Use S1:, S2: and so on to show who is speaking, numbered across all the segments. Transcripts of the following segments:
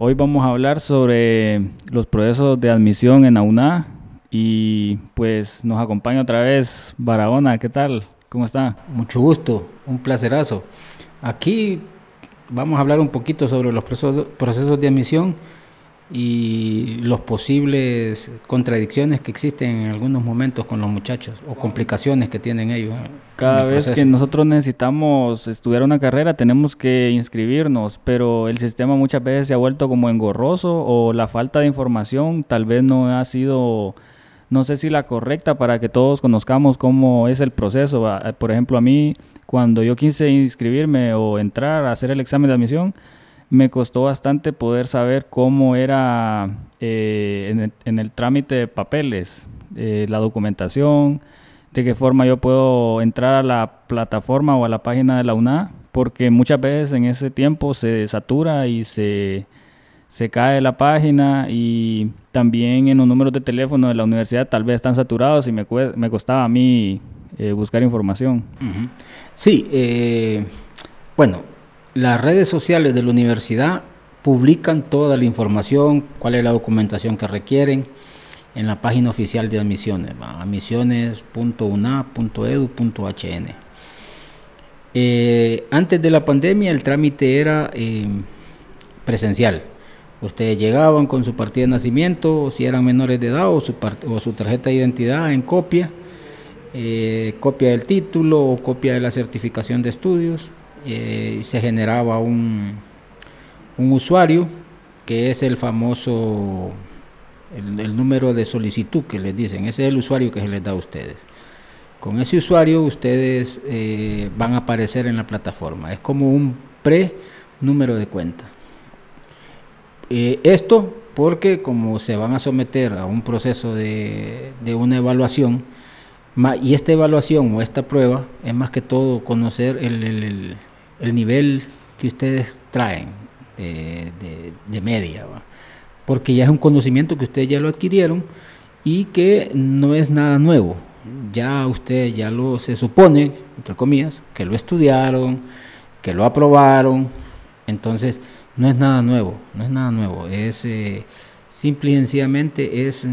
S1: Hoy vamos a hablar sobre los procesos de admisión en AUNA y pues nos acompaña otra vez Barahona. ¿Qué tal? ¿Cómo está?
S2: Mucho gusto, un placerazo. Aquí vamos a hablar un poquito sobre los procesos, procesos de admisión y los posibles contradicciones que existen en algunos momentos con los muchachos o complicaciones que tienen ellos.
S1: Cada vez que nosotros necesitamos estudiar una carrera tenemos que inscribirnos, pero el sistema muchas veces se ha vuelto como engorroso o la falta de información tal vez no ha sido, no sé si la correcta para que todos conozcamos cómo es el proceso. Por ejemplo, a mí cuando yo quise inscribirme o entrar a hacer el examen de admisión, me costó bastante poder saber cómo era eh, en, el, trámite de papeles, eh, la documentación, de qué forma yo puedo entrar a la plataforma o a la página de la UNA, porque muchas veces en ese tiempo se satura y se, se cae la página y también en los números de teléfono de la universidad tal vez están saturados y me, me costaba a mí eh, buscar información.
S2: Sí, bueno, las redes sociales de la universidad publican toda la información, cuál es la documentación que requieren en la página oficial de admisiones, admisiones.una.edu.hn. Eh, antes de la pandemia el trámite era eh, presencial. Ustedes llegaban con su partida de nacimiento, si eran menores de edad, o su, tarjeta de identidad en copia, eh, copia del título o copia de la certificación de estudios, eh, se generaba un, un usuario que es el famoso el, número de solicitud que les dicen, ese es el usuario que se les da a ustedes. Con ese usuario ustedes eh, van a aparecer en la plataforma, es como un pre número de cuenta. Eh, esto porque como se van a someter a un proceso de, de una evaluación, y esta evaluación o esta prueba es más que todo conocer el, el nivel que ustedes traen de, media, porque ya es un conocimiento que ustedes ya lo adquirieron y que no es nada nuevo. Ya usted ya lo se supone, entre comillas, que lo estudiaron, que lo aprobaron, entonces no es nada nuevo, no es nada nuevo, es eh, simple y sencillamente es,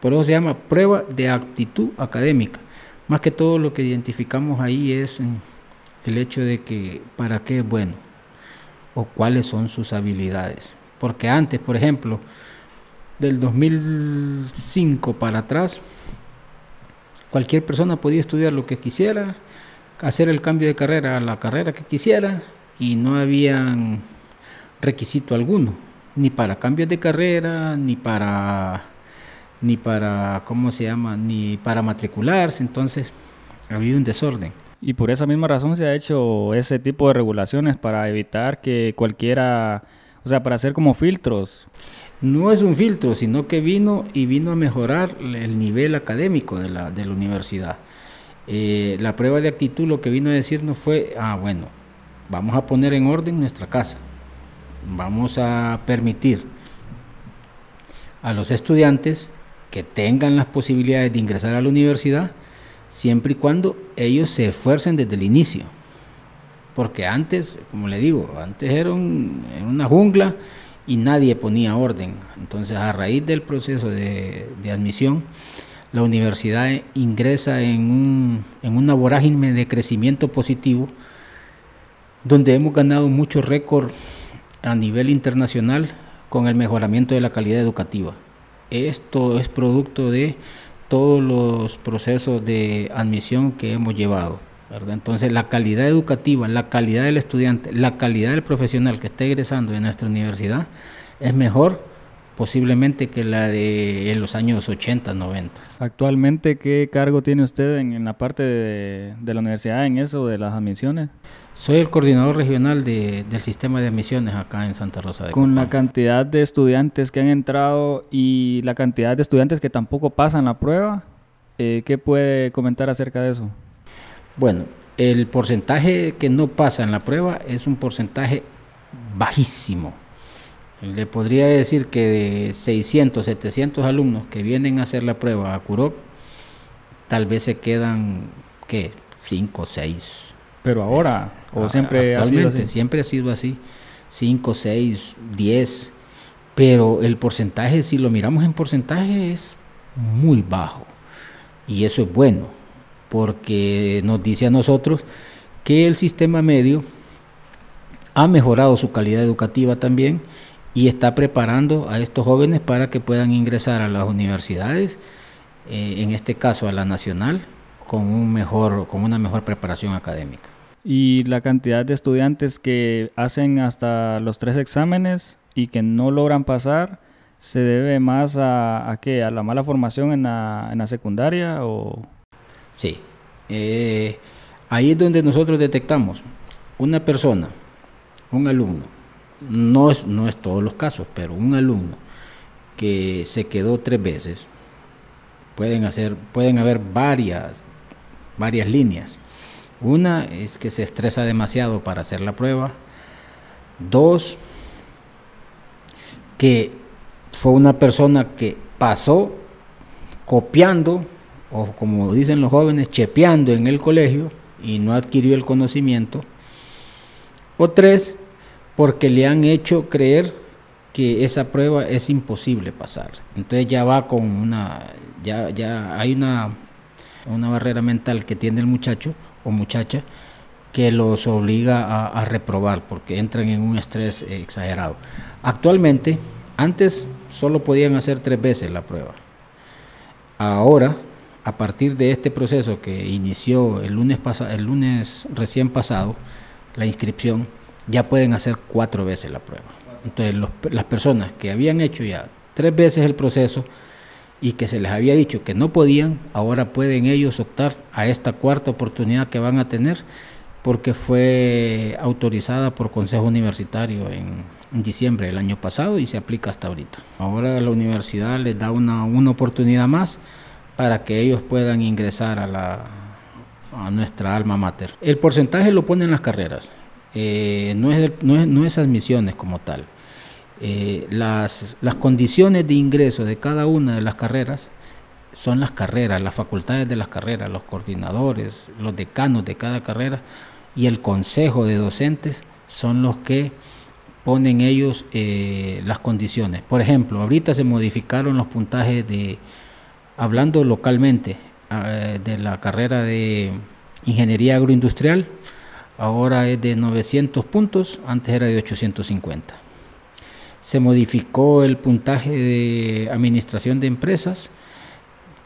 S2: por eso se llama prueba de actitud académica. Más que todo lo que identificamos ahí es el hecho de que para qué es bueno o cuáles son sus habilidades. Porque antes, por ejemplo, del 2005 para atrás, cualquier persona podía estudiar lo que quisiera, hacer el cambio de carrera a la carrera que quisiera y no había requisito alguno, ni para cambios de carrera, ni para ni para cómo se llama, ni para matricularse, entonces había un desorden.
S1: Y por esa misma razón se ha hecho ese tipo de regulaciones para evitar que cualquiera, o sea, para hacer como filtros.
S2: No es un filtro, sino que vino y vino a mejorar el nivel académico de la, de la universidad. Eh, la prueba de actitud lo que vino a decirnos fue, ah, bueno, vamos a poner en orden nuestra casa, vamos a permitir a los estudiantes que tengan las posibilidades de ingresar a la universidad, siempre y cuando ellos se esfuercen desde el inicio. Porque antes, como le digo, antes era, una jungla y nadie ponía orden. Entonces, a raíz del proceso de, admisión, la universidad ingresa en, un, en una vorágine de crecimiento positivo, donde hemos ganado muchos récords a nivel internacional con el mejoramiento de la calidad educativa. Esto es producto de todos los procesos de admisión que hemos llevado. Entonces la calidad educativa, la calidad del estudiante, la calidad del profesional que está egresando de nuestra universidad es mejor posiblemente que la de en los años 80, 90.
S1: Actualmente, ¿qué cargo tiene usted en, la parte de, la universidad en eso de las admisiones?
S2: Soy el coordinador regional del sistema de admisiones acá en Santa Rosa de
S1: Con la cantidad de estudiantes que han entrado y la cantidad de estudiantes que tampoco pasan la prueba, eh, ¿qué puede comentar acerca de eso?
S2: Bueno, el porcentaje que no pasa en la prueba es un porcentaje bajísimo le podría decir que de 600, 700 alumnos que vienen a hacer la prueba a CUROC, tal vez se quedan, ¿qué? 5 o 6.
S1: Pero ahora, o siempre ha sido así.
S2: Siempre ha sido así. 5, 6, 10, pero el porcentaje, si lo miramos en porcentaje, es muy bajo. Y eso es bueno, porque nos dice a nosotros que el sistema medio ha mejorado su calidad educativa también y está preparando a estos jóvenes para que puedan ingresar a las universidades, eh, en este caso a la nacional, con, un mejor, con una mejor preparación académica.
S1: Y la cantidad de estudiantes que hacen hasta los tres exámenes y que no logran pasar, ¿se debe más a, a? ¿A la mala formación en la, en la secundaria? O...
S2: Sí. Eh, ahí es donde nosotros detectamos una persona, un alumno, no es, no es todos los casos, pero un alumno que se quedó tres veces, pueden, hacer, pueden haber varias, varias líneas. Una es que se estresa demasiado para hacer la prueba. Dos, que fue una persona que pasó copiando, o como dicen los jóvenes, chepeando en el colegio y no adquirió el conocimiento. O tres, porque le han hecho creer que esa prueba es imposible pasar. Entonces ya va con una, ya, ya hay una, una barrera mental que tiene el muchacho o muchacha que los obliga a, reprobar porque entran en un estrés exagerado. Actualmente, antes solo podían hacer tres veces la prueba. Ahora, a partir de este proceso que inició el lunes, el lunes recién pasado, la inscripción, ya pueden hacer cuatro veces la prueba. Entonces, las personas que habían hecho ya tres veces el proceso y que se les había dicho que no podían, ahora pueden ellos optar a esta cuarta oportunidad que van a tener porque fue autorizada por Consejo Universitario en, diciembre del año pasado y se aplica hasta ahorita. Ahora la universidad les da una, una oportunidad más para que ellos puedan ingresar a, la, a nuestra alma mater. El porcentaje lo ponen las carreras, eh, no, es, no, es, no, es, admisiones como tal. Eh, las, las condiciones de ingreso de cada una de las carreras son las carreras, las facultades de las carreras, los coordinadores, los decanos de cada carrera y el consejo de docentes son los que ponen ellos eh, las condiciones. Por ejemplo, ahorita se modificaron los puntajes de, hablando localmente, eh, de la carrera de ingeniería agroindustrial, ahora es de 900 puntos, antes era de 850. Se modificó el puntaje de administración de empresas,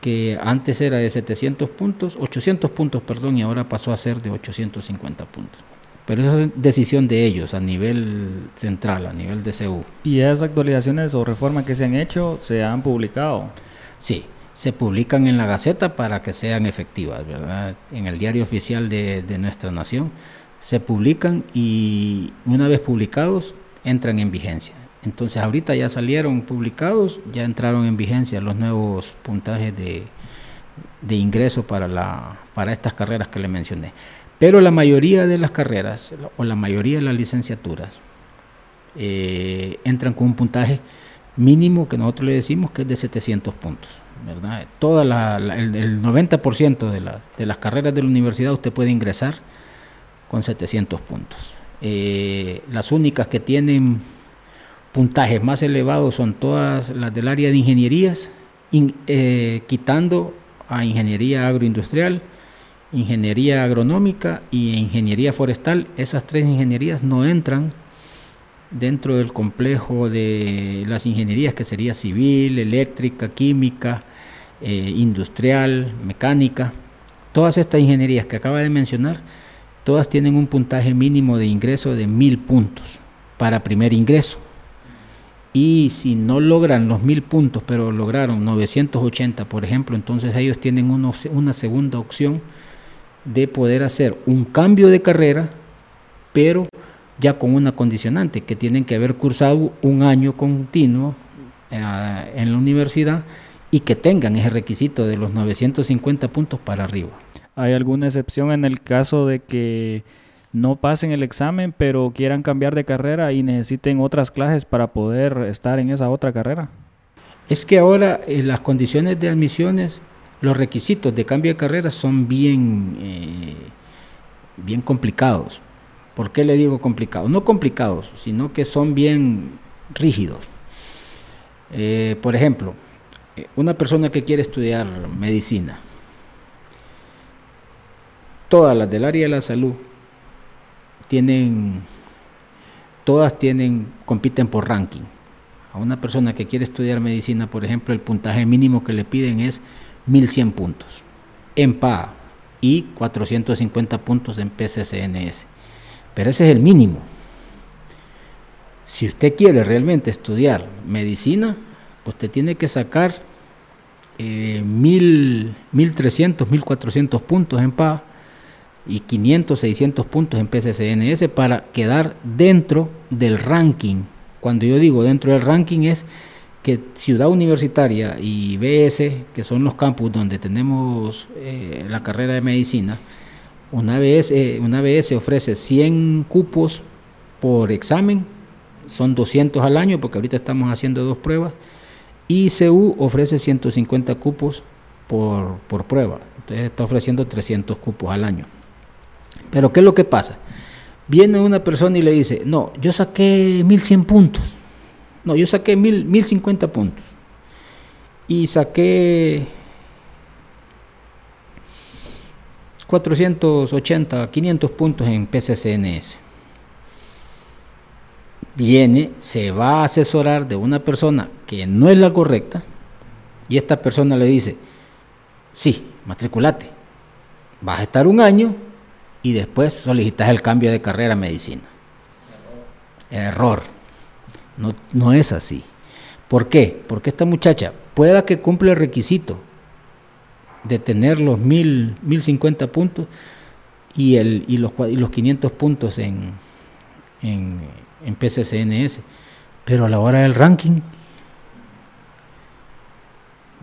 S2: que antes era de 700 puntos, 800 puntos, perdón, y ahora pasó a ser de 850 puntos. Pero esa es decisión de ellos a nivel central, a nivel de CEU.
S1: ¿Y esas actualizaciones o reformas que se han hecho se han publicado?
S2: Sí, se publican en la Gaceta para que sean efectivas, ¿verdad? En el diario oficial de, de nuestra nación se publican y una vez publicados entran en vigencia. Entonces ahorita ya salieron publicados, ya entraron en vigencia los nuevos puntajes de, de ingreso para, la, para estas carreras que le mencioné. Pero la mayoría de las carreras o la mayoría de las licenciaturas eh, entran con un puntaje mínimo que nosotros le decimos que es de 700 puntos. ¿verdad? Toda el, el, 90% de, de las carreras de la universidad usted puede ingresar con 700 puntos. Eh, las únicas que tienen puntajes más elevados son todas las del área de ingenierías, in, eh, quitando a ingeniería agroindustrial, ingeniería agronómica y ingeniería forestal. Esas tres ingenierías no entran dentro del complejo de las ingenierías que sería civil, eléctrica, química, eh, industrial, mecánica. Todas estas ingenierías que acaba de mencionar, todas tienen un puntaje mínimo de ingreso de mil puntos para primer ingreso y si no logran los mil puntos, pero lograron 980, por ejemplo, entonces ellos tienen una, segunda opción de poder hacer un cambio de carrera, pero ya con una condicionante, que tienen que haber cursado un año continuo eh, en la universidad y que tengan ese requisito de los 950 puntos para arriba.
S1: ¿Hay alguna excepción en el caso de que no pasen el examen, pero quieran cambiar de carrera y necesiten otras clases para poder estar en esa otra carrera?
S2: Es que ahora eh, las condiciones de admisiones, los requisitos de cambio de carrera son bien, eh, bien complicados, ¿Por qué le digo complicados? No complicados, sino que son bien rígidos. Eh, por ejemplo, una persona que quiere estudiar medicina, todas las del área de la salud tienen, todas tienen, compiten por ranking. A una persona que quiere estudiar medicina, por ejemplo, el puntaje mínimo que le piden es 1100 puntos en PA y 450 puntos en PCCNS. Pero ese es el mínimo. Si usted quiere realmente estudiar medicina, usted tiene que sacar eh, 1300, 1400 puntos en PA y 500, 600 puntos en PCCNS para quedar dentro del ranking. Cuando yo digo dentro del ranking es que Ciudad Universitaria y BS, que son los campus donde tenemos eh, la carrera de medicina, una vez, eh, una BS ofrece 100 cupos por examen son 200 al año porque ahorita estamos haciendo dos pruebas. Y CU ofrece 150 cupos por, prueba. Entonces está ofreciendo 300 cupos al año. Pero ¿qué es lo que pasa? Viene una persona y le dice, no, yo saqué 1100 puntos. No, yo saqué 1050 puntos. Y saqué 480, 500 puntos en PCCNS viene, se va a asesorar de una persona que no es la correcta y esta persona le dice, sí, matriculate, vas a estar un año y después solicitas el cambio de carrera a medicina. Error. No, no es así. ¿Por qué? Porque esta muchacha pueda que cumple el requisito de tener los mil, mil cincuenta puntos y, el, y, los, y los 500 puntos en, en en PCCNS, pero a la hora del ranking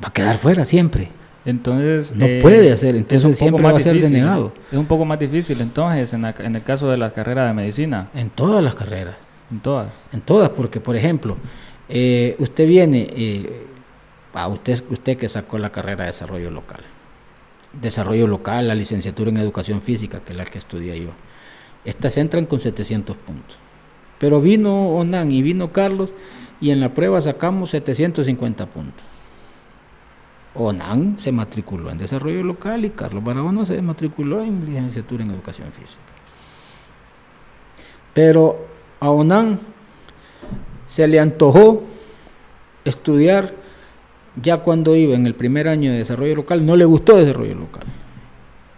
S2: va a quedar fuera siempre.
S1: Entonces
S2: no eh, puede hacer, entonces siempre va a ser denegado.
S1: Es un poco más difícil entonces en, el caso de la carrera de medicina.
S2: En todas las carreras.
S1: En todas.
S2: En todas, porque por ejemplo, eh, usted viene, eh, a usted, usted que sacó la carrera de desarrollo local, desarrollo local, la licenciatura en educación física, que es la que estudié yo, estas entran con 700 puntos. Pero vino Onan y vino Carlos y en la prueba sacamos 750 puntos. Onan se matriculó en desarrollo local y Carlos Barahona se matriculó en licenciatura en educación física. Pero a Onan se le antojó estudiar ya cuando iba en el primer año de desarrollo local, no le gustó desarrollo local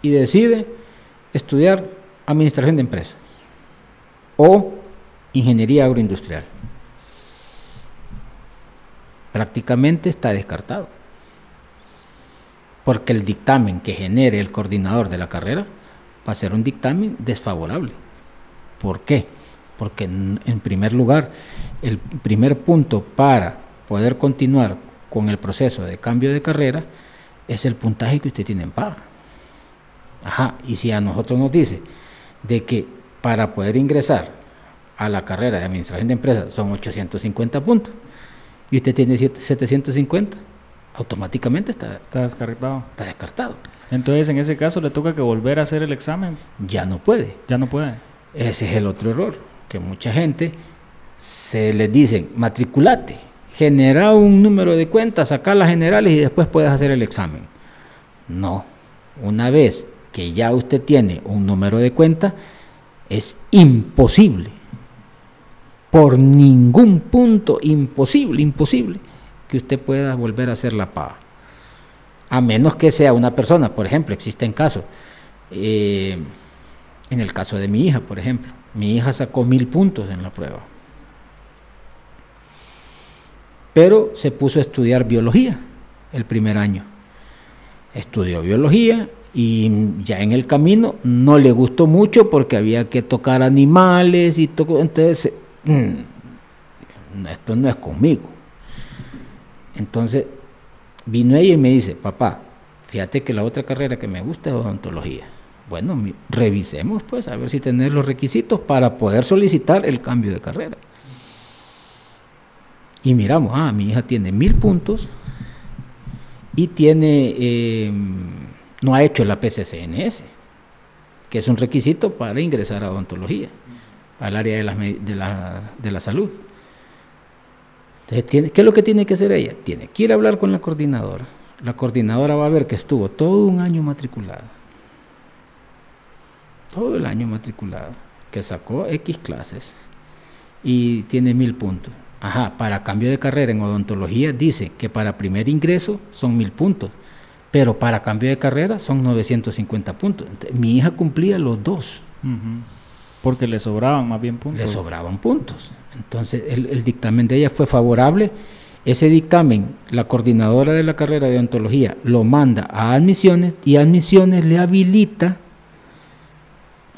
S2: y decide estudiar administración de empresas o ingeniería agroindustrial. Prácticamente está descartado. Porque el dictamen que genere el coordinador de la carrera va a ser un dictamen desfavorable. ¿Por qué? Porque en primer lugar, el primer punto para poder continuar con el proceso de cambio de carrera es el puntaje que usted tiene en paga. Ajá, y si a nosotros nos dice de que para poder ingresar a la carrera de administración de empresas son 850 puntos y usted tiene 750, automáticamente está,
S1: está descartado.
S2: Está descartado.
S1: Entonces, en ese caso, le toca que volver a hacer el examen.
S2: Ya no puede.
S1: Ya no puede.
S2: Ese es el otro error, que mucha gente se les dice, matriculate, genera un número de cuentas, saca las generales y después puedes hacer el examen. No, una vez que ya usted tiene un número de cuenta, es imposible por ningún punto, imposible, imposible, que usted pueda volver a hacer la paga. A menos que sea una persona, por ejemplo, existen casos, eh, en el caso de mi hija, por ejemplo, mi hija sacó mil puntos en la prueba, pero se puso a estudiar biología el primer año. Estudió biología y ya en el camino no le gustó mucho porque había que tocar animales y todo, entonces Mm, esto no es conmigo. Entonces vino ella y me dice, papá, fíjate que la otra carrera que me gusta es odontología. Bueno, revisemos pues a ver si tenés los requisitos para poder solicitar el cambio de carrera. Y miramos, ah, mi hija tiene mil puntos y tiene, em, no ha hecho la PCCNS. que es un requisito para ingresar a odontología, al área de la, de la, de la salud. Entonces, ¿qué es lo que tiene que hacer ella? Tiene que ir a hablar con la coordinadora. La coordinadora va a ver que estuvo todo un año matriculada. Todo el año matriculada. Que sacó X clases y tiene mil puntos. Ajá, para cambio de carrera en odontología dice que para primer ingreso son mil puntos, pero para cambio de carrera son 950 puntos. mi hija cumplía los dos.
S1: Porque le sobraban más bien puntos.
S2: Le sobraban puntos. Entonces el, dictamen de ella fue favorable. Ese dictamen, la coordinadora de la carrera de odontología lo manda a admisiones y admisiones le habilita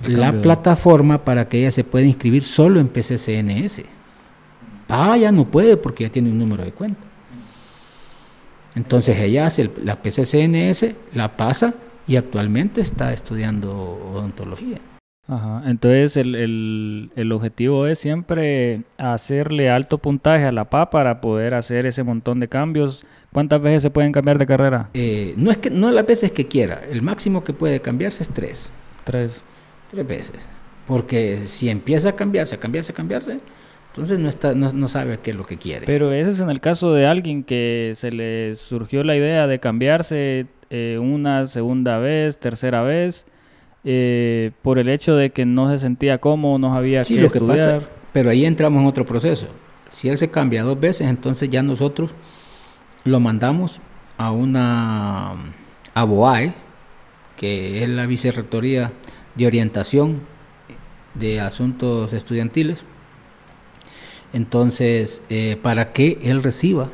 S2: la plataforma para que ella se pueda inscribir solo en PCCNS. Ah, ya no puede porque ya tiene un número de cuenta. Entonces ella hace la PCCNS, la pasa y actualmente está estudiando odontología.
S1: Ajá. Entonces el, objetivo es siempre hacerle alto puntaje a la PA para poder hacer ese montón de cambios. ¿Cuántas veces se pueden cambiar de carrera?
S2: Eh, no es que no las veces que quiera. El máximo que puede cambiarse es tres.
S1: Tres.
S2: Tres veces. Porque si empieza a cambiarse, a cambiarse, a cambiarse, entonces no, está, no, sabe qué es lo que quiere.
S1: Pero ese es en el caso de alguien que se le surgió la idea de cambiarse eh, una segunda vez, tercera vez, eh, por el hecho de que no se sentía cómodo, no sabía
S2: sí, lo Que pasa, pero ahí entramos en otro proceso. Si él se cambia dos veces, entonces ya nosotros lo mandamos a una a BOAE, que es la Vicerrectoría de Orientación de Asuntos Estudiantiles entonces, eh, para que él reciba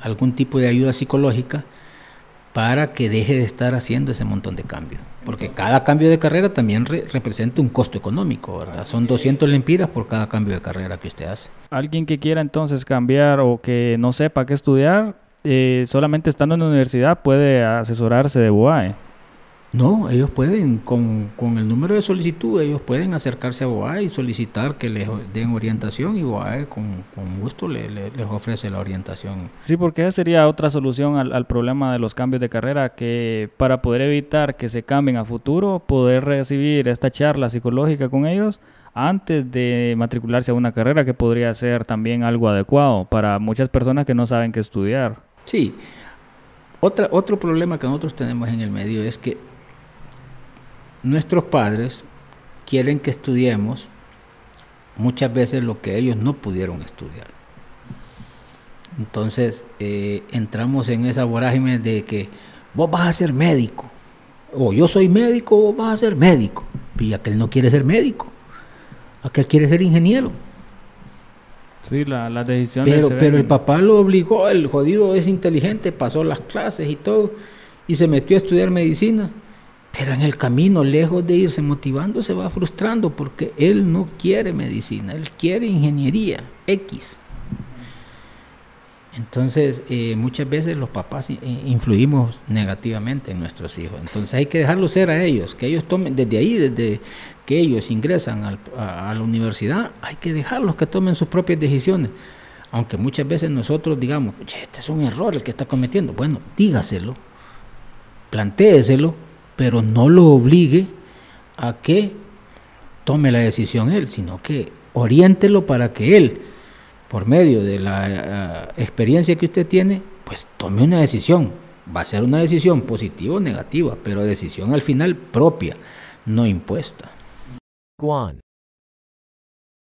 S2: algún tipo de ayuda psicológica para que deje de estar haciendo ese montón de cambios. Porque cada cambio de carrera también representa un costo económico, ¿verdad? Son 200 lempiras por cada cambio de carrera que usted hace.
S1: Alguien que quiera entonces cambiar o que no sepa qué estudiar, eh, solamente estando en la universidad puede asesorarse de UAE.
S2: No, ellos pueden, con, el número de solicitud, ellos pueden acercarse a BOAE y solicitar que les den orientación y BOAE con, gusto les ofrece la orientación.
S1: Sí, porque esa sería otra solución al, problema de los cambios de carrera, que para poder evitar que se cambien a futuro, poder recibir esta charla psicológica con ellos antes de matricularse a una carrera, que podría ser también algo adecuado para muchas personas que no saben qué estudiar.
S2: Sí, otra, otro problema que nosotros tenemos en el medio es que nuestros padres quieren que estudiemos muchas veces lo que ellos no pudieron estudiar. Entonces eh, entramos en esa vorágine de que vos vas a ser médico, o yo soy médico, vos vas a ser médico. Y aquel no quiere ser médico, aquel quiere ser ingeniero.
S1: Sí, la, la decisión.
S2: Pero, pero el papá lo obligó, el jodido es inteligente, pasó las clases y todo, y se metió a estudiar medicina. Pero en el camino, lejos de irse motivando, se va frustrando porque él no quiere medicina, él quiere ingeniería X. Entonces, eh, muchas veces los papás influimos negativamente en nuestros hijos. Entonces hay que dejarlo ser a ellos, que ellos tomen, desde ahí, desde que ellos ingresan a, la universidad, hay que dejarlos que tomen sus propias decisiones. Aunque muchas veces nosotros digamos, este es un error el que está cometiendo. Bueno, dígaselo, plantéeselo pero no lo obligue a que tome la decisión él, sino que oriéntelo para que él, por medio de la eh, experiencia que usted tiene, pues tome una decisión. Va a ser una decisión positiva o negativa, pero decisión al final propia, no impuesta. Guan.